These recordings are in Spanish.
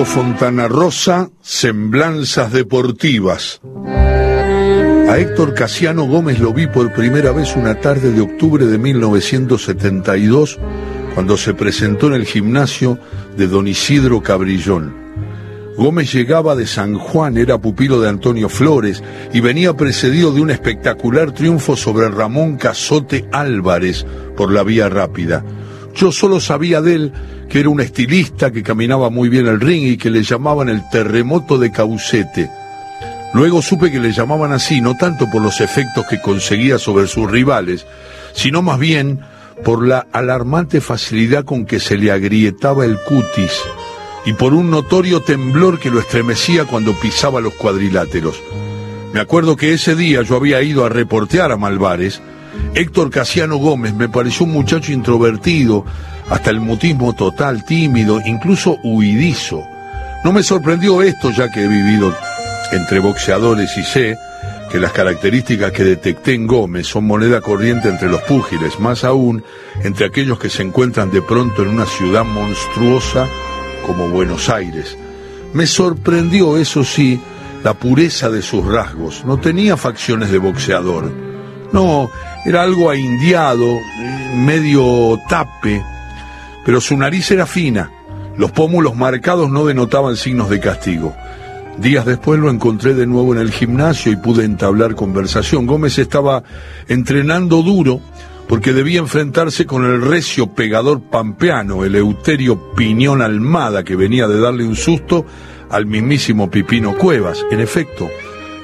Fontana Rosa, Semblanzas Deportivas. A Héctor Casiano Gómez lo vi por primera vez una tarde de octubre de 1972, cuando se presentó en el gimnasio de don Isidro Cabrillón. Gómez llegaba de San Juan, era pupilo de Antonio Flores y venía precedido de un espectacular triunfo sobre Ramón Cazote Álvarez por la vía rápida. Yo solo sabía de él que era un estilista que caminaba muy bien el ring y que le llamaban el terremoto de Caucete. Luego supe que le llamaban así, no tanto por los efectos que conseguía sobre sus rivales, sino más bien por la alarmante facilidad con que se le agrietaba el cutis y por un notorio temblor que lo estremecía cuando pisaba los cuadriláteros. Me acuerdo que ese día yo había ido a reportear a Malvares Héctor Casiano Gómez me pareció un muchacho introvertido, hasta el mutismo total, tímido, incluso huidizo. No me sorprendió esto ya que he vivido entre boxeadores y sé que las características que detecté en Gómez son moneda corriente entre los púgiles, más aún entre aquellos que se encuentran de pronto en una ciudad monstruosa como Buenos Aires. Me sorprendió, eso sí, la pureza de sus rasgos. No tenía facciones de boxeador. No, era algo aindiado, medio tape, pero su nariz era fina. Los pómulos marcados no denotaban signos de castigo. Días después lo encontré de nuevo en el gimnasio y pude entablar conversación. Gómez estaba entrenando duro porque debía enfrentarse con el recio pegador pampeano, el Euterio Piñón Almada, que venía de darle un susto al mismísimo Pipino Cuevas. En efecto,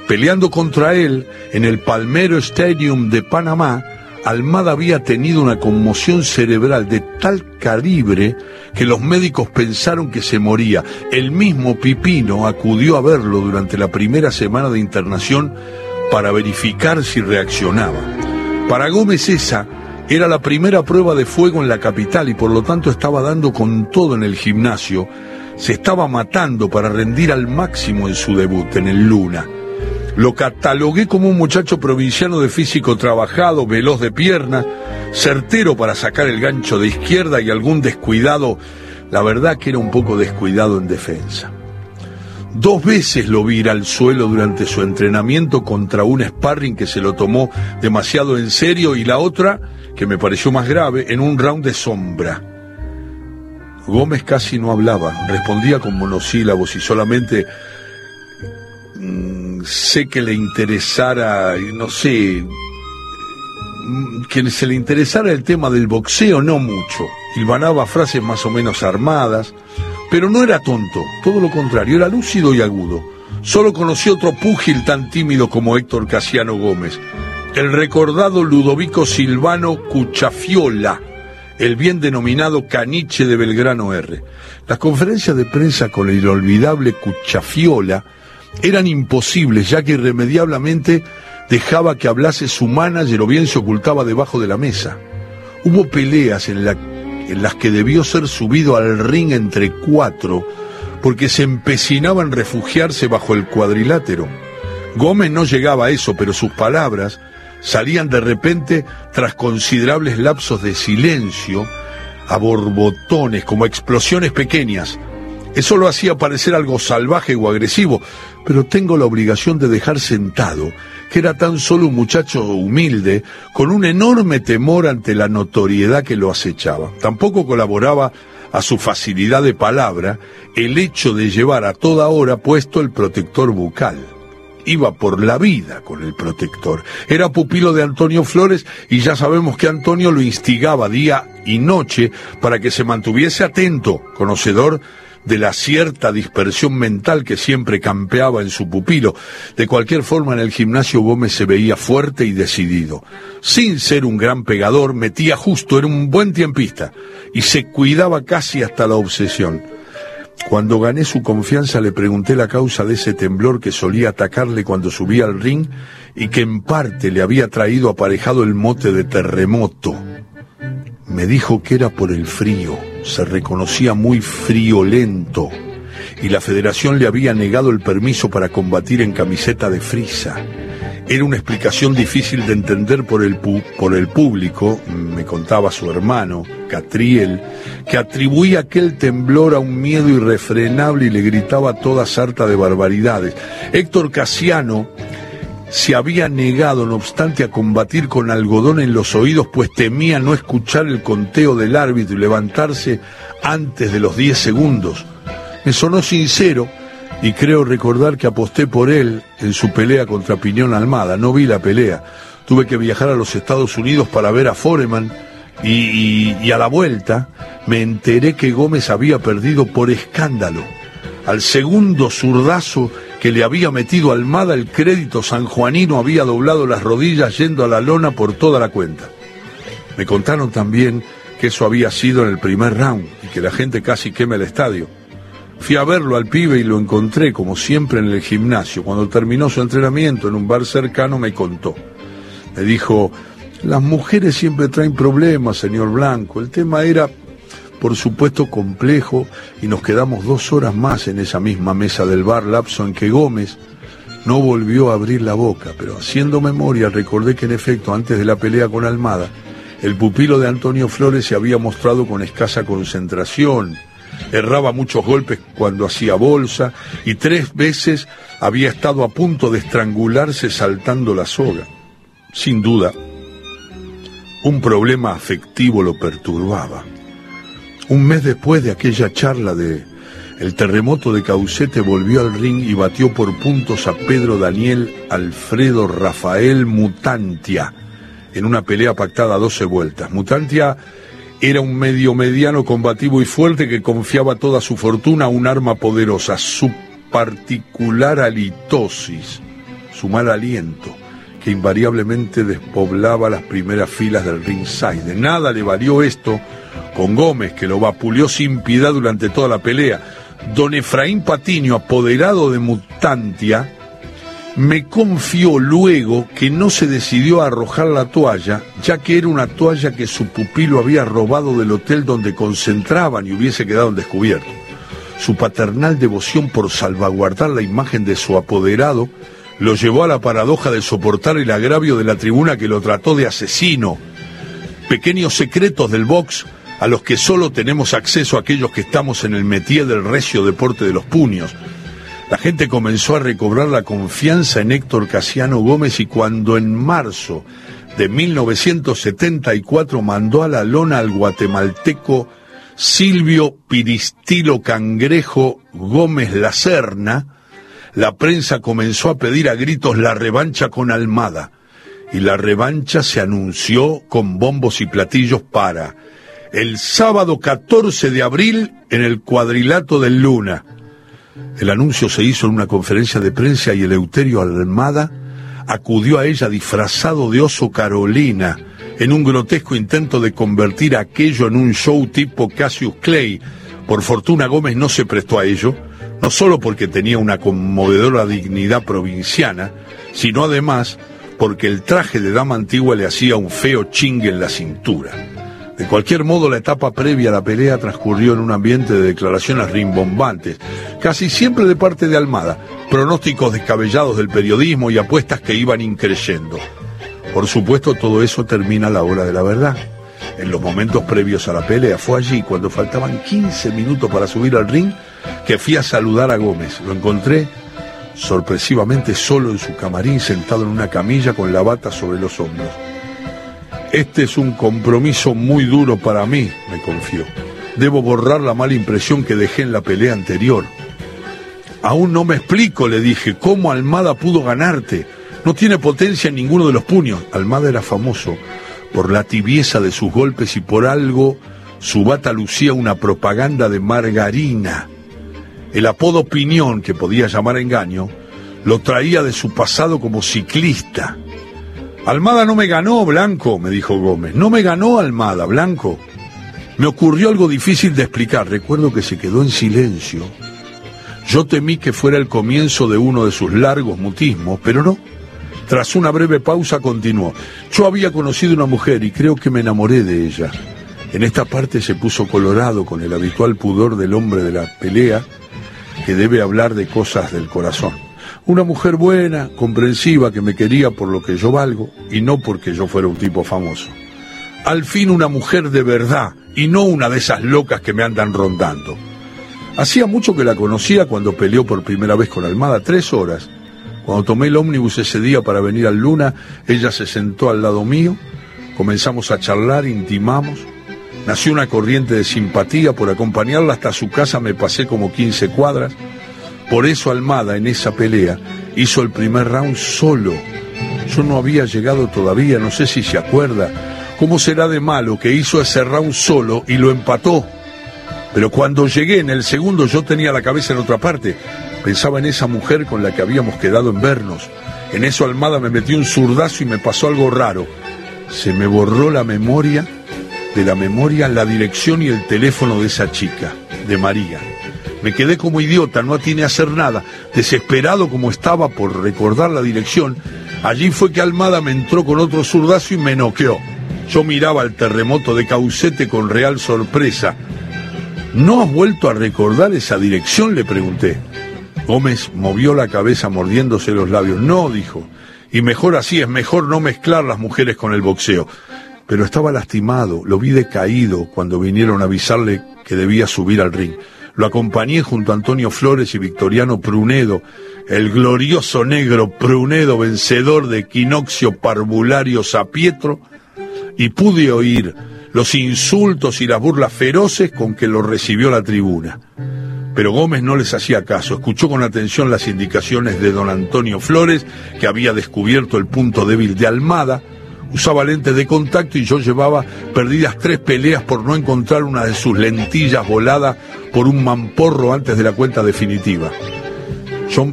Peleando contra él en el Palmero Stadium de Panamá, Almada había tenido una conmoción cerebral de tal calibre que los médicos pensaron que se moría. El mismo Pipino acudió a verlo durante la primera semana de internación para verificar si reaccionaba. Para Gómez esa era la primera prueba de fuego en la capital y por lo tanto estaba dando con todo en el gimnasio. Se estaba matando para rendir al máximo en su debut en el Luna. Lo catalogué como un muchacho provinciano de físico trabajado, veloz de pierna, certero para sacar el gancho de izquierda y algún descuidado, la verdad que era un poco descuidado en defensa. Dos veces lo vi ir al suelo durante su entrenamiento contra un sparring que se lo tomó demasiado en serio y la otra, que me pareció más grave, en un round de sombra. Gómez casi no hablaba, respondía con monosílabos y solamente sé que le interesara, no sé, que se le interesara el tema del boxeo, no mucho. Hilvanaba frases más o menos armadas, pero no era tonto, todo lo contrario, era lúcido y agudo. Solo conocí otro púgil tan tímido como Héctor Casiano Gómez, el recordado Ludovico Silvano Cuchafiola, el bien denominado Caniche de Belgrano R. Las conferencias de prensa con el inolvidable Cuchafiola eran imposibles, ya que irremediablemente dejaba que hablase su manager o bien se ocultaba debajo de la mesa. Hubo peleas en, en las que debió ser subido al ring entre cuatro porque se empecinaba en refugiarse bajo el cuadrilátero. Gómez no llegaba a eso, pero sus palabras salían de repente tras considerables lapsos de silencio, a borbotones, como explosiones pequeñas. Eso lo hacía parecer algo salvaje o agresivo, pero tengo la obligación de dejar sentado que era tan solo un muchacho humilde, con un enorme temor ante la notoriedad que lo acechaba. Tampoco colaboraba a su facilidad de palabra el hecho de llevar a toda hora puesto el protector bucal. Iba por la vida con el protector. Era pupilo de Antonio Flores y ya sabemos que Antonio lo instigaba día y noche para que se mantuviese atento, conocedor de la cierta dispersión mental que siempre campeaba en su pupilo. De cualquier forma, en el gimnasio Gómez se veía fuerte y decidido. Sin ser un gran pegador, metía justo, era un buen tiempista y se cuidaba casi hasta la obsesión. Cuando gané su confianza le pregunté la causa de ese temblor que solía atacarle cuando subía al ring y que en parte le había traído aparejado el mote de terremoto. Me dijo que era por el frío se reconocía muy friolento y la federación le había negado el permiso para combatir en camiseta de frisa. Era una explicación difícil de entender por el, por el público, me contaba su hermano, Catriel, que atribuía aquel temblor a un miedo irrefrenable y le gritaba toda sarta de barbaridades. Héctor Casiano se había negado, no obstante, a combatir con algodón en los oídos, pues temía no escuchar el conteo del árbitro y levantarse antes de los diez segundos. Me sonó sincero, y creo recordar que aposté por él en su pelea contra Piñón Almada. No vi la pelea. Tuve que viajar a los Estados Unidos para ver a Foreman y, y, a la vuelta me enteré que Gómez había perdido por escándalo. Al segundo zurdazo que le había metido Almada el crédito sanjuanino había doblado las rodillas yendo a la lona por toda la cuenta. Me contaron también que eso había sido en el primer round y que la gente casi quema el estadio. Fui a verlo al pibe y lo encontré, como siempre, en el gimnasio. Cuando terminó su entrenamiento en un bar cercano, me contó. Me dijo, las mujeres siempre traen problemas, señor Blanco. El tema era, por supuesto, complejo y nos quedamos dos horas más en esa misma mesa del bar, lapso en que Gómez no volvió a abrir la boca, pero haciendo memoria recordé que en efecto, antes de la pelea con Almada, el pupilo de Antonio Flores se había mostrado con escasa concentración, erraba muchos golpes cuando hacía bolsa y tres veces había estado a punto de estrangularse saltando la soga. Sin duda, un problema afectivo lo perturbaba. Un mes después de aquella charla de el terremoto de Caucete volvió al ring y batió por puntos a Pedro Daniel Alfredo Rafael Mutantia en una pelea pactada a 12 vueltas. Mutantia era un medio mediano combativo y fuerte que confiaba toda su fortuna a un arma poderosa, su particular halitosis, su mal aliento, que invariablemente despoblaba las primeras filas del ringside. De nada le valió esto con Gómez, que lo vapuleó sin piedad durante toda la pelea. Don Efraín Patiño, apoderado de Mutantia, me confió luego que no se decidió a arrojar la toalla, ya que era una toalla que su pupilo había robado del hotel donde concentraban y hubiese quedado en descubierto. Su paternal devoción por salvaguardar la imagen de su apoderado lo llevó a la paradoja de soportar el agravio de la tribuna que lo trató de asesino. Pequeños secretos del box a los que solo tenemos acceso aquellos que estamos en el métier del recio deporte de los puños. La gente comenzó a recobrar la confianza en Héctor Casiano Gómez y cuando en marzo de 1974 mandó a la lona al guatemalteco Silvio Piristilo Cangrejo Gómez Lacerna, la prensa comenzó a pedir a gritos la revancha con Almada y la revancha se anunció con bombos y platillos para el sábado 14 de abril en el cuadrilato del Luna el anuncio se hizo en una conferencia de prensa y Eleuterio Almada acudió a ella disfrazado de oso Carolina en un grotesco intento de convertir aquello en un show tipo Cassius Clay. Por fortuna Gómez no se prestó a ello, no solo porque tenía una conmovedora dignidad provinciana, sino además porque el traje de dama antigua le hacía un feo chingue en la cintura. De cualquier modo, la etapa previa a la pelea transcurrió en un ambiente de declaraciones rimbombantes, casi siempre de parte de Almada, pronósticos descabellados del periodismo y apuestas que iban increyendo. Por supuesto, todo eso termina a la hora de la verdad. En los momentos previos a la pelea fue allí, cuando faltaban 15 minutos para subir al ring, que fui a saludar a Gómez. Lo encontré sorpresivamente solo en su camarín, sentado en una camilla con la bata sobre los hombros. Este es un compromiso muy duro para mí, me confió. Debo borrar la mala impresión que dejé en la pelea anterior. Aún no me explico, le dije, cómo Almada pudo ganarte. No tiene potencia en ninguno de los puños. Almada era famoso por la tibieza de sus golpes y por algo su bata lucía una propaganda de margarina. El apodo Piñón, que podía llamar engaño, lo traía de su pasado como ciclista. Almada no me ganó, Blanco, me dijo Gómez. No me ganó Almada, Blanco. Me ocurrió algo difícil de explicar. Recuerdo que se quedó en silencio. Yo temí que fuera el comienzo de uno de sus largos mutismos, pero no. Tras una breve pausa continuó. Yo había conocido una mujer y creo que me enamoré de ella. En esta parte se puso colorado con el habitual pudor del hombre de la pelea que debe hablar de cosas del corazón. Una mujer buena, comprensiva, que me quería por lo que yo valgo y no porque yo fuera un tipo famoso. Al fin una mujer de verdad y no una de esas locas que me andan rondando. Hacía mucho que la conocía cuando peleó por primera vez con Almada, tres horas. Cuando tomé el ómnibus ese día para venir al Luna, ella se sentó al lado mío, comenzamos a charlar, intimamos. Nació una corriente de simpatía, por acompañarla hasta su casa me pasé como 15 cuadras. Por eso Almada en esa pelea hizo el primer round solo. Yo no había llegado todavía, no sé si se acuerda. ¿Cómo será de malo que hizo ese round solo y lo empató? Pero cuando llegué en el segundo yo tenía la cabeza en otra parte. Pensaba en esa mujer con la que habíamos quedado en vernos. En eso Almada me metió un zurdazo y me pasó algo raro. Se me borró la memoria, de la memoria la dirección y el teléfono de esa chica, de María. Me quedé como idiota, no atiné a hacer nada, desesperado como estaba por recordar la dirección. Allí fue que Almada me entró con otro zurdazo y me noqueó. Yo miraba el terremoto de Caucete con real sorpresa. ¿No has vuelto a recordar esa dirección? le pregunté. Gómez movió la cabeza mordiéndose los labios. No, dijo. Y mejor así, es mejor no mezclar las mujeres con el boxeo. Pero estaba lastimado, lo vi decaído cuando vinieron a avisarle que debía subir al ring. Lo acompañé junto a Antonio Flores y Victoriano Prunedo, el glorioso negro Prunedo, vencedor de Equinoccio Parvulario Sapietro, y pude oír los insultos y las burlas feroces con que lo recibió la tribuna. Pero Gómez no les hacía caso, escuchó con atención las indicaciones de don Antonio Flores, que había descubierto el punto débil de Almada, usaba lentes de contacto y yo llevaba perdidas tres peleas por no encontrar una de sus lentillas volada por un mamporro antes de la cuenta definitiva. Yo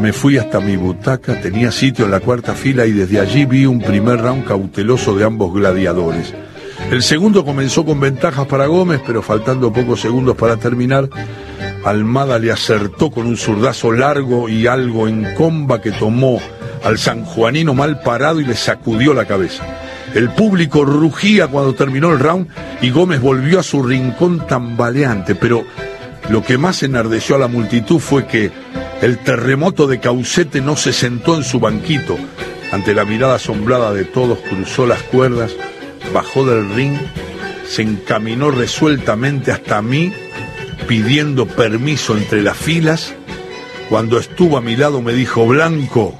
me fui hasta mi butaca, tenía sitio en la cuarta fila y desde allí vi un primer round cauteloso de ambos gladiadores. El segundo comenzó con ventajas para Gómez, pero faltando pocos segundos para terminar, Almada le acertó con un zurdazo largo y algo en comba que tomó al sanjuanino mal parado y le sacudió la cabeza. El público rugía cuando terminó el round y Gómez volvió a su rincón tambaleante, pero lo que más enardeció a la multitud fue que el terremoto de Caucete no se sentó en su banquito. Ante la mirada asombrada de todos cruzó las cuerdas bajó del ring, se encaminó resueltamente hasta mí, pidiendo permiso entre las filas. Cuando estuvo a mi lado me dijo, Blanco,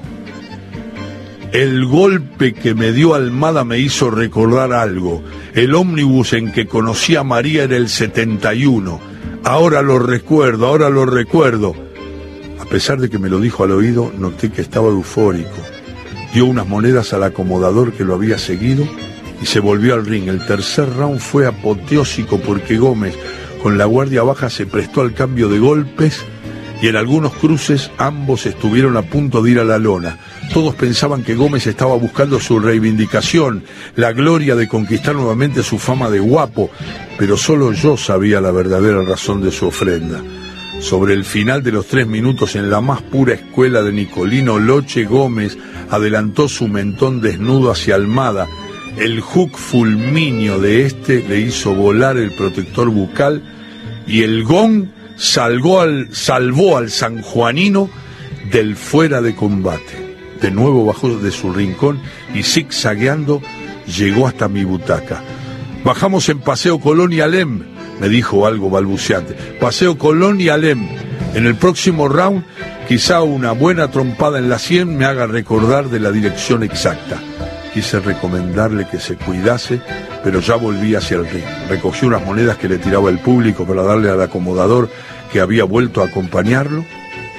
el golpe que me dio Almada me hizo recordar algo. El ómnibus en que conocí a María era el 71. Ahora lo recuerdo, ahora lo recuerdo. A pesar de que me lo dijo al oído, noté que estaba eufórico. Dio unas monedas al acomodador que lo había seguido y se volvió al ring. El tercer round fue apoteósico porque Gómez, con la guardia baja, se prestó al cambio de golpes y en algunos cruces ambos estuvieron a punto de ir a la lona. Todos pensaban que Gómez estaba buscando su reivindicación, la gloria de conquistar nuevamente su fama de guapo, pero solo yo sabía la verdadera razón de su ofrenda. Sobre el final de los tres minutos en la más pura escuela de Nicolino Loche Gómez adelantó su mentón desnudo hacia Almada, el hook fulminio de este le hizo volar el protector bucal y el gong salvó al, salvó al sanjuanino del fuera de combate. De nuevo bajó de su rincón y zigzagueando llegó hasta mi butaca. Bajamos en Paseo Colón y Alem, me dijo algo balbuceante. Paseo Colón y Alem. En el próximo round, quizá una buena trompada en la sien me haga recordar de la dirección exacta. Quise recomendarle que se cuidase, pero ya volví hacia el ring. Recogí unas monedas que le tiraba el público para darle al acomodador que había vuelto a acompañarlo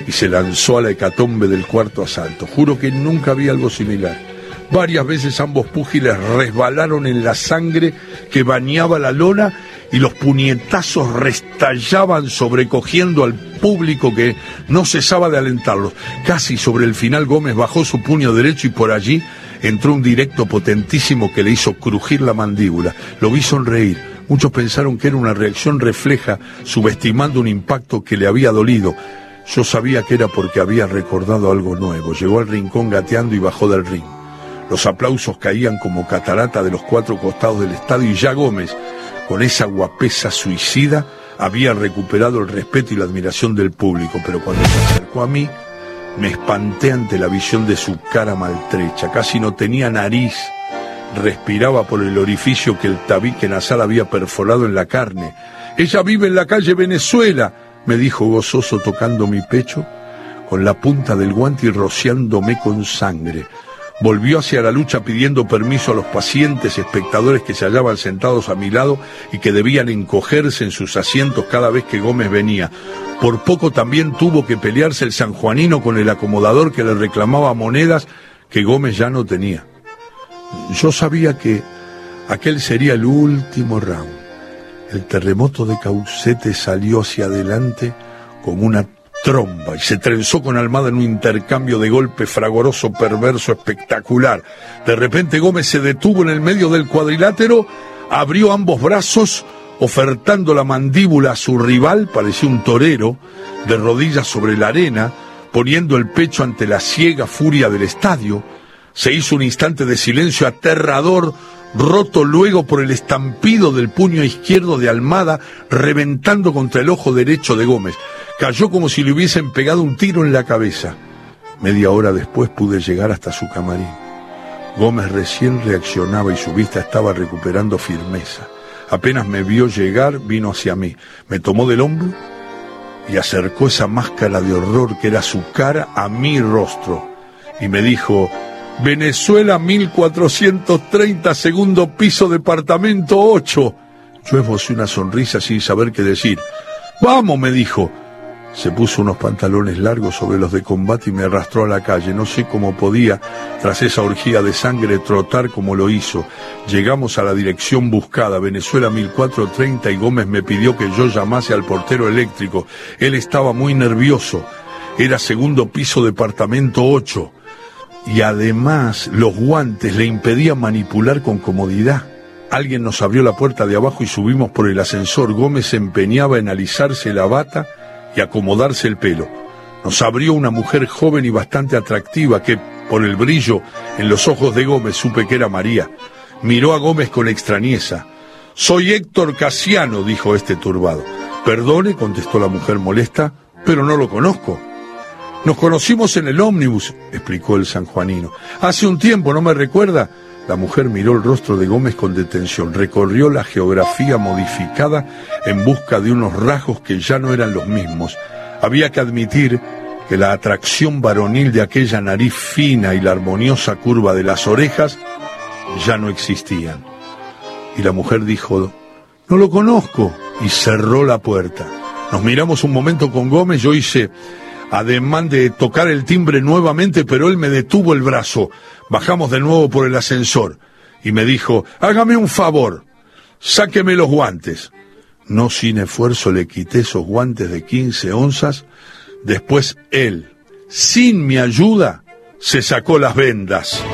y se lanzó a la hecatombe del cuarto asalto. Juro que nunca vi algo similar. Varias veces ambos púgiles resbalaron en la sangre que bañaba la lona y los puñetazos restallaban sobrecogiendo al público que no cesaba de alentarlos. Casi sobre el final Gómez bajó su puño derecho y por allí entró un directo potentísimo que le hizo crujir la mandíbula. Lo vi sonreír. Muchos pensaron que era una reacción refleja, subestimando un impacto que le había dolido. Yo sabía que era porque había recordado algo nuevo. Llegó al rincón gateando y bajó del ring. Los aplausos caían como catarata de los cuatro costados del estadio y ya Gómez, con esa guapesa suicida, había recuperado el respeto y la admiración del público. Pero cuando se acercó a mí, Me espanté ante la visión de su cara maltrecha, casi no tenía nariz, respiraba por el orificio que el tabique nasal había perforado en la carne. Ella vive en la calle Venezuela, me dijo gozoso tocando mi pecho con la punta del guante y rociándome con sangre. Volvió hacia la lucha pidiendo permiso a los pacientes espectadores que se hallaban sentados a mi lado y que debían encogerse en sus asientos cada vez que Gómez venía. Por poco también tuvo que pelearse el sanjuanino con el acomodador que le reclamaba monedas que Gómez ya no tenía. Yo sabía que aquel sería el último round. El terremoto de Caucete salió hacia adelante con una tromba y se trenzó con Almada en un intercambio de golpe fragoroso, perverso, espectacular. De repente Gómez se detuvo en el medio del cuadrilátero, abrió ambos brazos, ofertando la mandíbula a su rival, parecía un torero, de rodillas sobre la arena, poniendo el pecho ante la ciega furia del estadio. Se hizo un instante de silencio aterrador, roto luego por el estampido del puño izquierdo de Almada, reventando contra el ojo derecho de Gómez. Cayó como si le hubiesen pegado un tiro en la cabeza. Media hora después pude llegar hasta su camarín. Gómez recién reaccionaba y su vista estaba recuperando firmeza. Apenas me vio llegar, vino hacia mí, me tomó del hombro y acercó esa máscara de horror que era su cara a mi rostro y me dijo, Venezuela 1430, segundo piso, departamento 8. Yo esbocé una sonrisa sin saber qué decir. Vamos, me dijo. Se puso unos pantalones largos sobre los de combate y me arrastró a la calle. No sé cómo podía, tras esa orgía de sangre, trotar como lo hizo. Llegamos a la dirección buscada, Venezuela 1430, y Gómez me pidió que yo llamase al portero eléctrico. Él estaba muy nervioso. Era segundo piso, departamento 8. Y además los guantes le impedían manipular con comodidad. Alguien nos abrió la puerta de abajo y subimos por el ascensor. Gómez se empeñaba en alisarse la bata y acomodarse el pelo. Nos abrió una mujer joven y bastante atractiva que, por el brillo en los ojos de Gómez, supe que era María. Miró a Gómez con extrañeza. Soy Héctor Casiano, dijo este turbado. Perdone, contestó la mujer molesta, pero no lo conozco. Nos conocimos en el ómnibus, explicó el sanjuanino. Hace un tiempo, ¿no me recuerda? La mujer miró el rostro de Gómez con detención, recorrió la geografía modificada en busca de unos rasgos que ya no eran los mismos. Había que admitir que la atracción varonil de aquella nariz fina y la armoniosa curva de las orejas ya no existían. Y la mujer dijo, no lo conozco, y cerró la puerta. Nos miramos un momento con Gómez, yo hice ademán de tocar el timbre nuevamente, pero él me detuvo el brazo. Bajamos de nuevo por el ascensor y me dijo, hágame un favor, sáqueme los guantes. No sin esfuerzo le quité esos guantes de 15 onzas. Después él, sin mi ayuda, se sacó las vendas.